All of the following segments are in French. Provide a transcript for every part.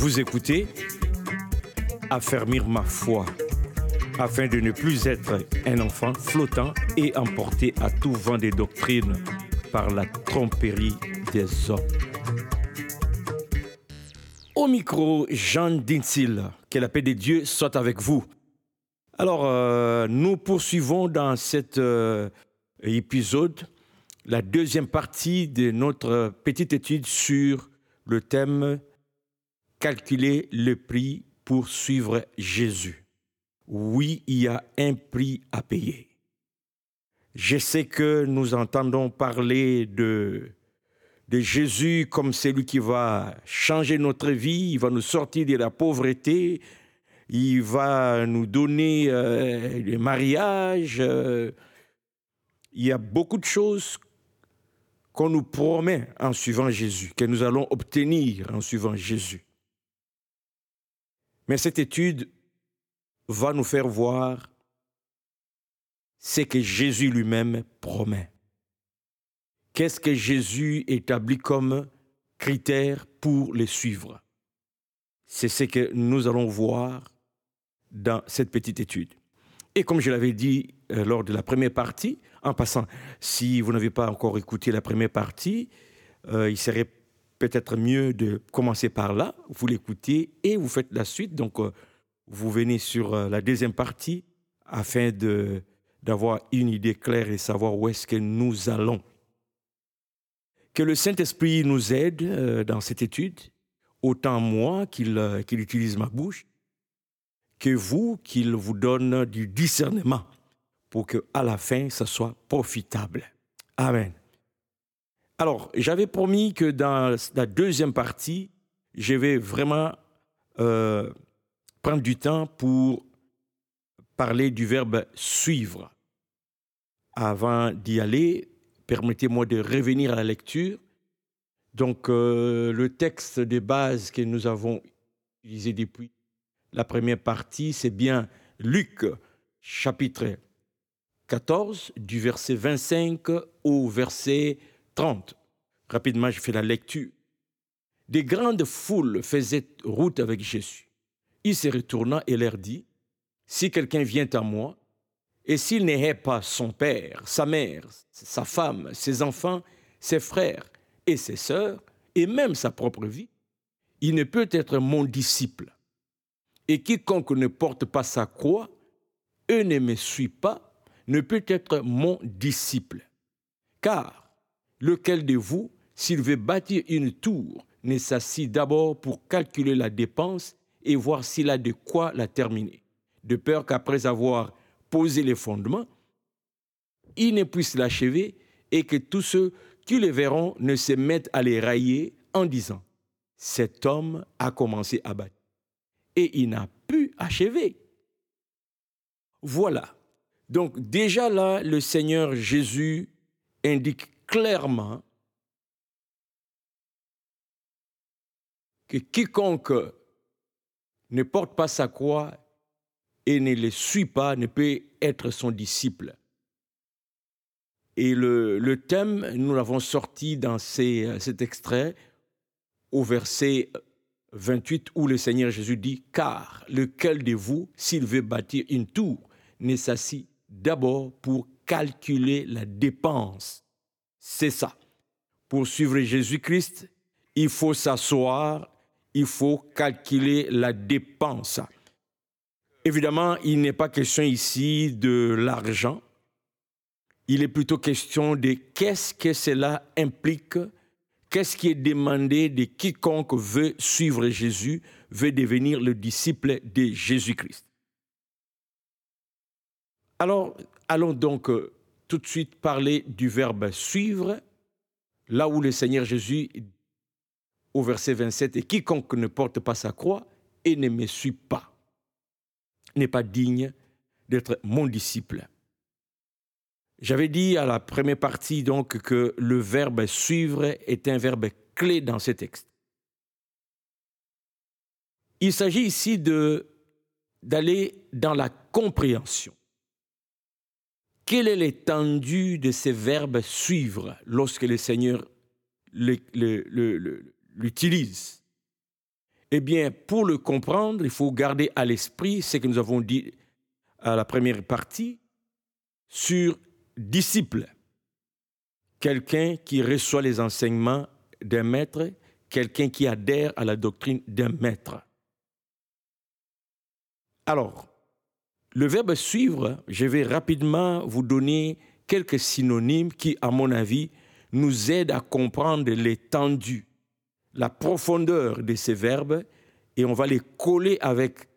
Vous écoutez Affermir ma foi afin de ne plus être un enfant flottant et emporté à tout vent des doctrines par la tromperie des hommes. Au micro, Jean Dinsil, que la paix de Dieu soit avec vous. Alors, euh, nous poursuivons dans cet euh, épisode la deuxième partie de notre petite étude sur le thème Calculer le prix pour suivre Jésus oui, il y a un prix à payer. Je sais que nous entendons parler de, de Jésus comme celui qui va changer notre vie, il va nous sortir de la pauvreté, il va nous donner euh, le mariage. Euh, il y a beaucoup de choses qu'on nous promet en suivant Jésus, que nous allons obtenir en suivant Jésus. Mais cette étude va nous faire voir ce que Jésus lui-même promet. Qu'est-ce que Jésus établit comme critère pour les suivre? C'est ce que nous allons voir dans cette petite étude. Et comme je l'avais dit euh, lors de la première partie, en passant, si vous n'avez pas encore écouté la première partie, euh, il serait peut-être mieux de commencer par là, vous l'écoutez et vous faites la suite. Donc, euh, vous venez sur euh, la deuxième partie afin de, d'avoir une idée claire et savoir où est-ce que nous allons. Que le Saint-Esprit nous aide euh, dans cette étude, autant moi qu'il, utilise ma bouche, que vous qu'il vous donne du discernement pour que à la fin ça soit profitable. Amen. Alors, j'avais promis que dans la deuxième partie, je vais vraiment euh, prendre du temps pour parler du verbe suivre. Avant d'y aller, permettez-moi de revenir à la lecture. Donc, euh, le texte de base que nous avons utilisé depuis la première partie, c'est bien Luc, chapitre 14, du verset 25 au verset 30. Rapidement, je fais la lecture. Des grandes foules faisaient route avec Jésus. Il se retourna et leur dit, Si quelqu'un vient à moi, et s'il n'est pas son père, sa mère, sa femme, ses enfants, ses frères et ses sœurs, et même sa propre vie, il ne peut être mon disciple. Et quiconque ne porte pas sa croix et ne me suit pas, ne peut être mon disciple. Car lequel de vous, s'il veut bâtir une tour, ne s'assit d'abord pour calculer la dépense et voir s'il a de quoi la terminer? De peur qu'après avoir posé les fondements, il ne puisse l'achever et que tous ceux qui le verront ne se mettent à les railler en disant, cet homme a commencé à bâtir et il n'a pu achever. Voilà. Donc déjà là, le Seigneur Jésus indique clairement que quiconque ne porte pas sa croix et ne le suit pas, ne peut être son disciple. Et le, thème, nous l'avons sorti dans cet extrait au verset 28 où le Seigneur Jésus dit, car lequel de vous, s'il veut bâtir une tour, ne s'assit d'abord pour calculer la dépense. C'est ça. Pour suivre Jésus-Christ, il faut s'asseoir il faut calculer la dépense. Évidemment, il n'est pas question ici de l'argent. Il est plutôt question de qu'est-ce que cela implique, qu'est-ce qui est demandé de quiconque veut suivre Jésus, veut devenir le disciple de Jésus-Christ. Alors, allons donc euh, tout de suite parler du verbe suivre, là où le Seigneur Jésus au verset 27, et quiconque ne porte pas sa croix et ne me suit pas n'est pas digne d'être mon disciple. J'avais dit à la première partie donc que le verbe suivre est un verbe clé dans ce texte. Il s'agit ici d'aller dans la compréhension. Quelle est l'étendue de ces verbes suivre lorsque le Seigneur l'utilise? Eh bien, pour le comprendre, il faut garder à l'esprit ce que nous avons dit à la première partie sur disciple. Quelqu'un qui reçoit les enseignements d'un maître, quelqu'un qui adhère à la doctrine d'un maître. Alors, le verbe suivre, je vais rapidement vous donner quelques synonymes qui, à mon avis, nous aident à comprendre l'étendue, la profondeur de ces verbes et on va les coller avec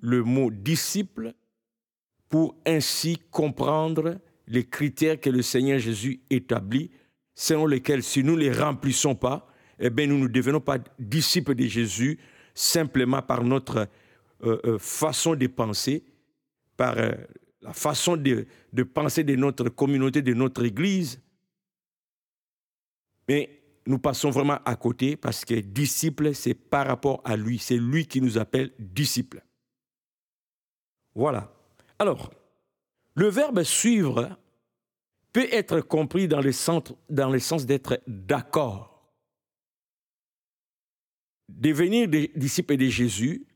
le mot disciple pour ainsi comprendre les critères que le Seigneur Jésus établit, selon lesquels si nous ne les remplissons pas, eh bien, nous ne devenons pas disciples de Jésus simplement par notre euh, euh, façon de penser, par euh, la façon de, penser de notre communauté, de notre Église. Mais nous passons vraiment à côté parce que disciple, c'est par rapport à lui. C'est lui qui nous appelle disciple. Voilà. Alors, le verbe suivre peut être compris dans le sens, dans le sens d'être d'accord. Devenir des disciples de Jésus,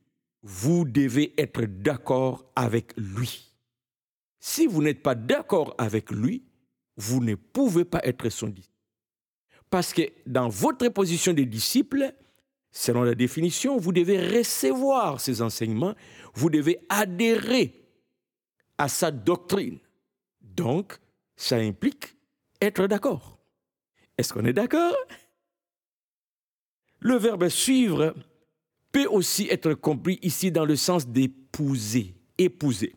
vous devez être d'accord avec lui. Si vous n'êtes pas d'accord avec lui, vous ne pouvez pas être son disciple. Parce que dans votre position de disciple, selon la définition, vous devez recevoir ses enseignements, vous devez adhérer à sa doctrine. Donc, ça implique être d'accord. Est-ce qu'on est, d'accord? Le verbe suivre peut aussi être compris ici dans le sens d'épouser, épouser.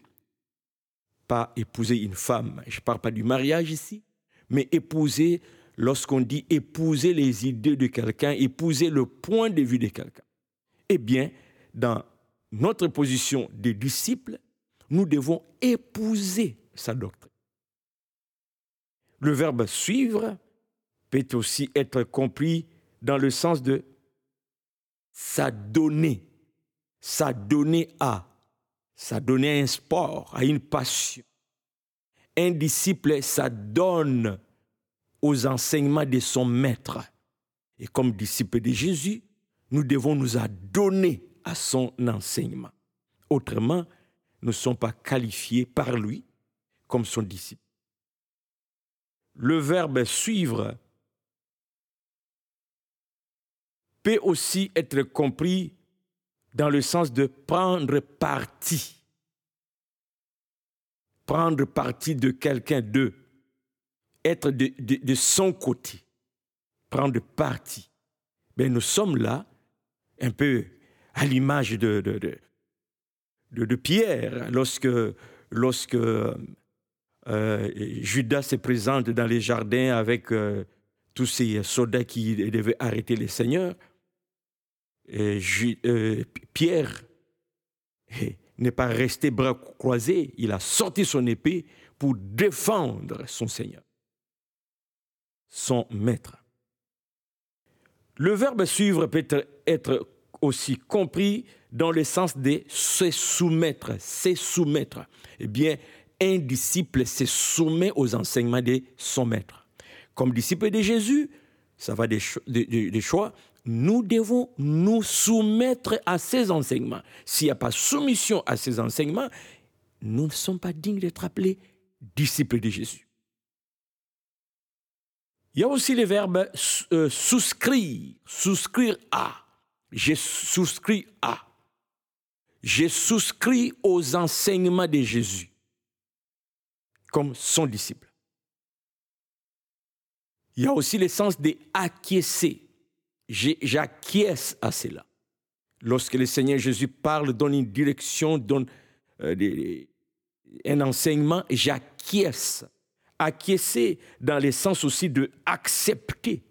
Pas épouser une femme, je ne parle pas du mariage ici, mais épouser lorsqu'on dit épouser les idées de quelqu'un, épouser le point de vue de quelqu'un. Eh bien, dans notre position de disciples, nous devons épouser sa doctrine. Le verbe suivre peut aussi être compris dans le sens de s'adonner, s'adonner à, s'adonner à un sport, à une passion. Un disciple s'adonne aux enseignements de son maître. Et comme disciple de Jésus, nous devons nous adonner à son enseignement. Autrement, nous ne sommes pas qualifiés par lui comme son disciple. Le verbe suivre peut aussi être compris dans le sens de prendre parti. Prendre parti de quelqu'un d'eux être de, son côté, prendre parti. Mais nous sommes là, un peu à l'image de, de, Pierre, lorsque, lorsque euh, Judas se présente dans les jardins avec euh, tous ces soldats qui devaient arrêter les seigneurs. Euh, Pierre n'est pas resté bras croisés, il a sorti son épée pour défendre son Seigneur son maître. Le verbe suivre peut être aussi compris dans le sens de se soumettre, se soumettre. Eh bien, un disciple se soumet aux enseignements de son maître. Comme disciple de Jésus, ça va des, choix, nous devons nous soumettre à ses enseignements. S'il n'y a pas soumission à ses enseignements, nous ne sommes pas dignes d'être appelés disciples de Jésus. Il y a aussi le verbe euh, souscrire, souscrire à. J'ai souscrit à. J'ai souscrit aux enseignements de Jésus comme son disciple. Il y a aussi le sens d'acquiescer. J'acquiesce à cela. Lorsque le Seigneur Jésus parle, donne une direction, donne euh, un enseignement, j'acquiesce acquiescer dans le sens aussi de accepter.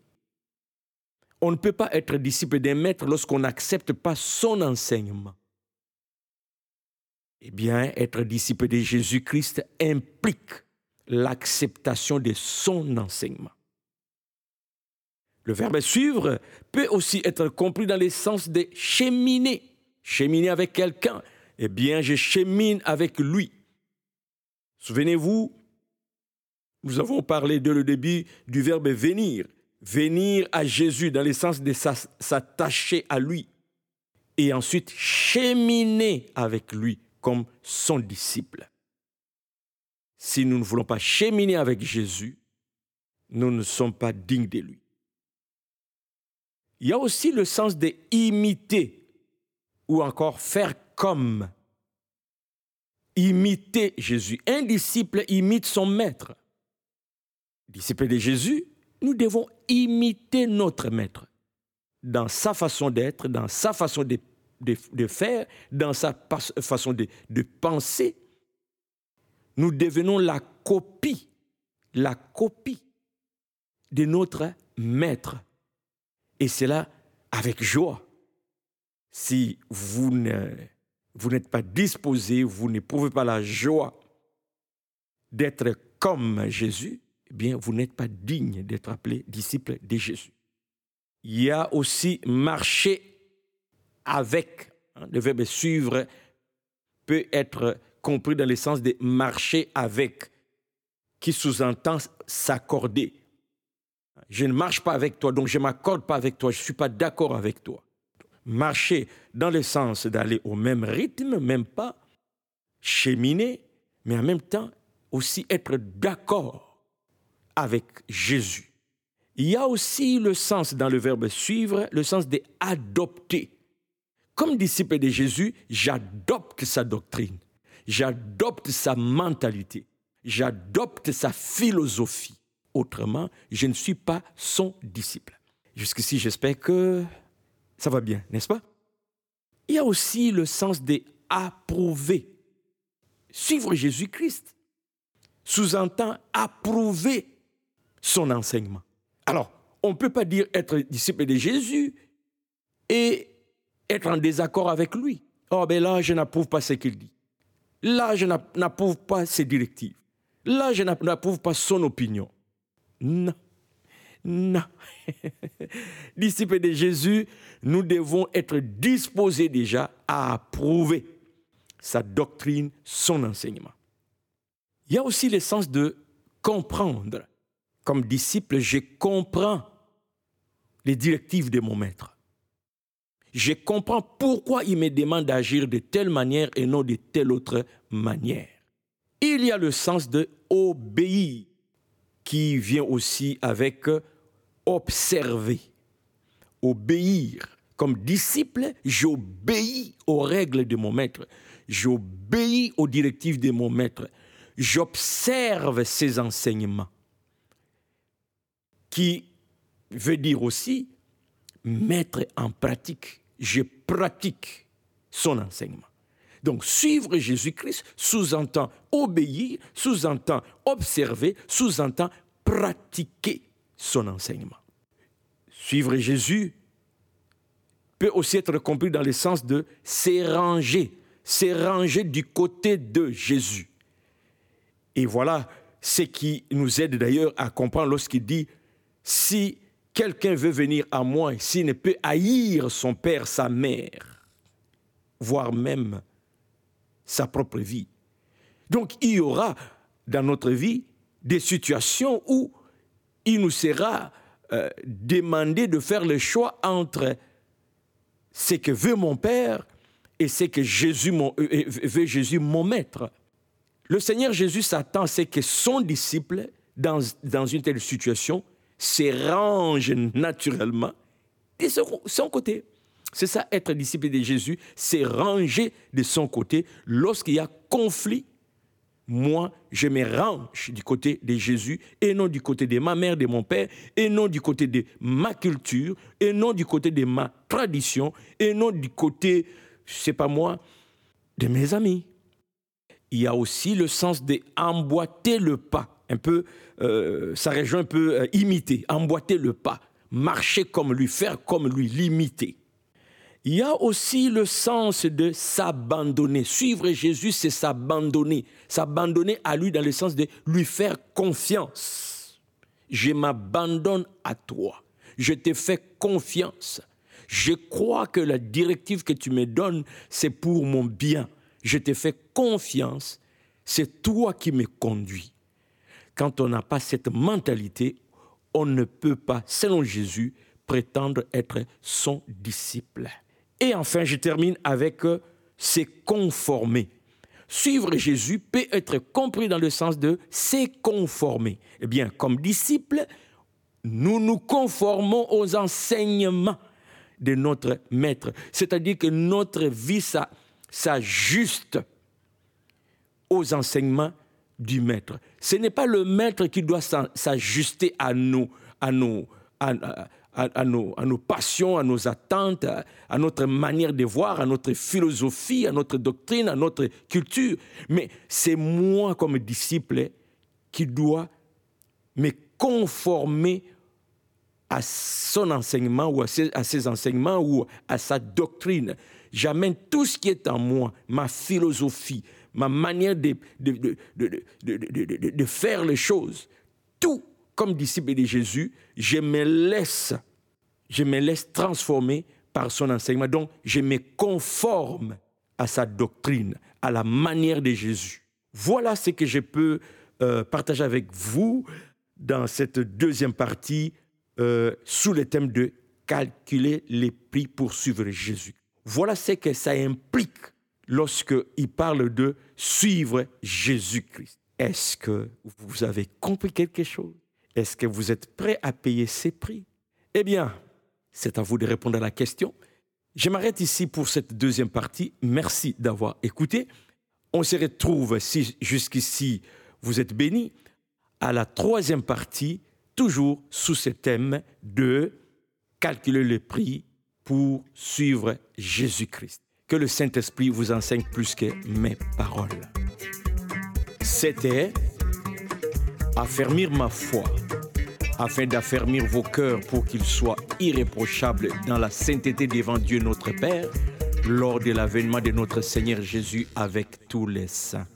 On ne peut pas être disciple d'un maître lorsqu'on n'accepte pas son enseignement. Eh bien, être disciple de Jésus-Christ implique l'acceptation de son enseignement. Le verbe suivre peut aussi être compris dans le sens de cheminer. Cheminer avec quelqu'un. Eh bien, je chemine avec lui. Souvenez-vous, nous avons parlé dès le début du verbe venir. Venir à Jésus dans le sens de s'attacher à lui. et ensuite cheminer avec lui comme son disciple. Si nous ne voulons pas cheminer avec Jésus, nous ne sommes pas dignes de lui. Il y a aussi le sens de imiter ou encore faire comme. Imiter Jésus. Un disciple imite son maître. Disciple de Jésus, nous devons imiter notre maître dans sa façon d'être, dans sa façon de, de, faire, dans sa façon de, de penser. Nous devenons la copie, la copie de notre maître. Et c'est là avec joie. Si vous vous n'êtes pas disposé, vous n'éprouvez pas la joie d'être comme Jésus, eh bien, vous n'êtes pas digne d'être appelé disciple de Jésus. Il y a aussi marcher avec. Hein, le verbe suivre peut être compris dans le sens de marcher avec, qui sous-entend s'accorder. Je ne marche pas avec toi, donc je ne m'accorde pas avec toi, je ne suis pas d'accord avec toi. Marcher dans le sens d'aller au même rythme, même pas, cheminer, mais en même temps aussi être d'accord avec Jésus. Il y a aussi le sens dans le verbe suivre, le sens d'adopter. Comme disciple de Jésus, j'adopte sa doctrine, j'adopte sa mentalité, j'adopte sa philosophie. Autrement, je ne suis pas son disciple. Jusqu'ici, j'espère que ça va bien, n'est-ce pas? Il y a aussi le sens d'approuver. Suivre Jésus-Christ sous-entend approuver son enseignement. Alors, on ne peut pas dire être disciple de Jésus et être en désaccord avec lui. Oh, ben là, je n'approuve pas ce qu'il dit. Là, je n'approuve pas ses directives. Là, je n'approuve pas son opinion. Non. Non. Disciples de Jésus, nous devons être disposés déjà à approuver sa doctrine, son enseignement. Il y a aussi le sens de comprendre. Comme disciple, je comprends les directives de mon maître. Je comprends pourquoi il me demande d'agir de telle manière et non de telle autre manière. Il y a le sens de obéir qui vient aussi avec observer, obéir. Comme disciple, j'obéis aux règles de mon maître, j'obéis aux directives de mon maître, j'observe ses enseignements, qui veut dire aussi mettre en pratique, je pratique son enseignement. Donc suivre Jésus-Christ sous-entend obéir, sous-entend observer, sous-entend pratiquer son enseignement. Suivre Jésus peut aussi être compris dans le sens de s'éranger, s'éranger du côté de Jésus. Et voilà ce qui nous aide d'ailleurs à comprendre lorsqu'il dit, si quelqu'un veut venir à moi, s'il ne peut haïr son père, sa mère, voire même sa propre vie. Donc il y aura dans notre vie des situations où il nous sera euh, demandé de faire le choix entre ce que veut mon Père et ce que Jésus mon, euh, veut Jésus mon Maître. Le Seigneur Jésus s'attend à ce que son disciple, dans, dans une telle situation, se range naturellement de son côté. C'est ça, être disciple de Jésus, c'est ranger de son côté lorsqu'il y a conflit. Moi, je me range du côté de Jésus et non du côté de ma mère, de mon père, et non du côté de ma culture, et non du côté de ma tradition, et non du côté, sais pas moi, de mes amis. Il y a aussi le sens d'emboîter le pas, un peu, euh, ça un peu euh, imiter, emboîter le pas, marcher comme lui, faire comme lui, l'imiter. Il y a aussi le sens de s'abandonner. Suivre Jésus, c'est s'abandonner. S'abandonner à lui dans le sens de lui faire confiance. Je m'abandonne à toi. Je te fais confiance. Je crois que la directive que tu me donnes, c'est pour mon bien. Je te fais confiance. C'est toi qui me conduis. Quand on n'a pas cette mentalité, on ne peut pas, selon Jésus, prétendre être son disciple. Et enfin, je termine avec euh, c'est conformer. Suivre Jésus peut être compris dans le sens de c'est conformer. Eh bien, comme disciples, nous nous conformons aux enseignements de notre maître. C'est-à-dire que notre vie s'ajuste aux enseignements du maître. Ce n'est pas le maître qui doit s'ajuster à nous, à nos, à, à, nos, passions, à nos attentes, à, notre manière de voir, à notre philosophie, à notre doctrine, à notre culture. Mais c'est moi comme disciple qui dois me conformer à son enseignement ou à ses, enseignements ou à sa doctrine. J'amène tout ce qui est en moi, ma philosophie, ma manière de, faire les choses. Tout comme disciple de Jésus, je me laisse, je me laisse transformer par son enseignement. Donc, je me conforme à sa doctrine, à la manière de Jésus. Voilà ce que je peux euh, partager avec vous dans cette deuxième partie euh, sous le thème de calculer les prix pour suivre Jésus. Voilà ce que ça implique lorsqu'il parle de suivre Jésus-Christ. Est-ce que vous avez compris quelque chose? Est-ce que vous êtes prêt à payer ces prix? Eh bien, c'est à vous de répondre à la question. Je m'arrête ici pour cette deuxième partie. Merci d'avoir écouté. On se retrouve, si jusqu'ici vous êtes bénis, à la troisième partie, toujours sous ce thème de calculer le prix pour suivre Jésus-Christ. Que le Saint-Esprit vous enseigne plus que mes paroles. C'était affermir ma foi afin d'affermir vos cœurs pour qu'ils soient irréprochables dans la sainteté devant Dieu notre Père lors de l'avènement de notre Seigneur Jésus avec tous les saints.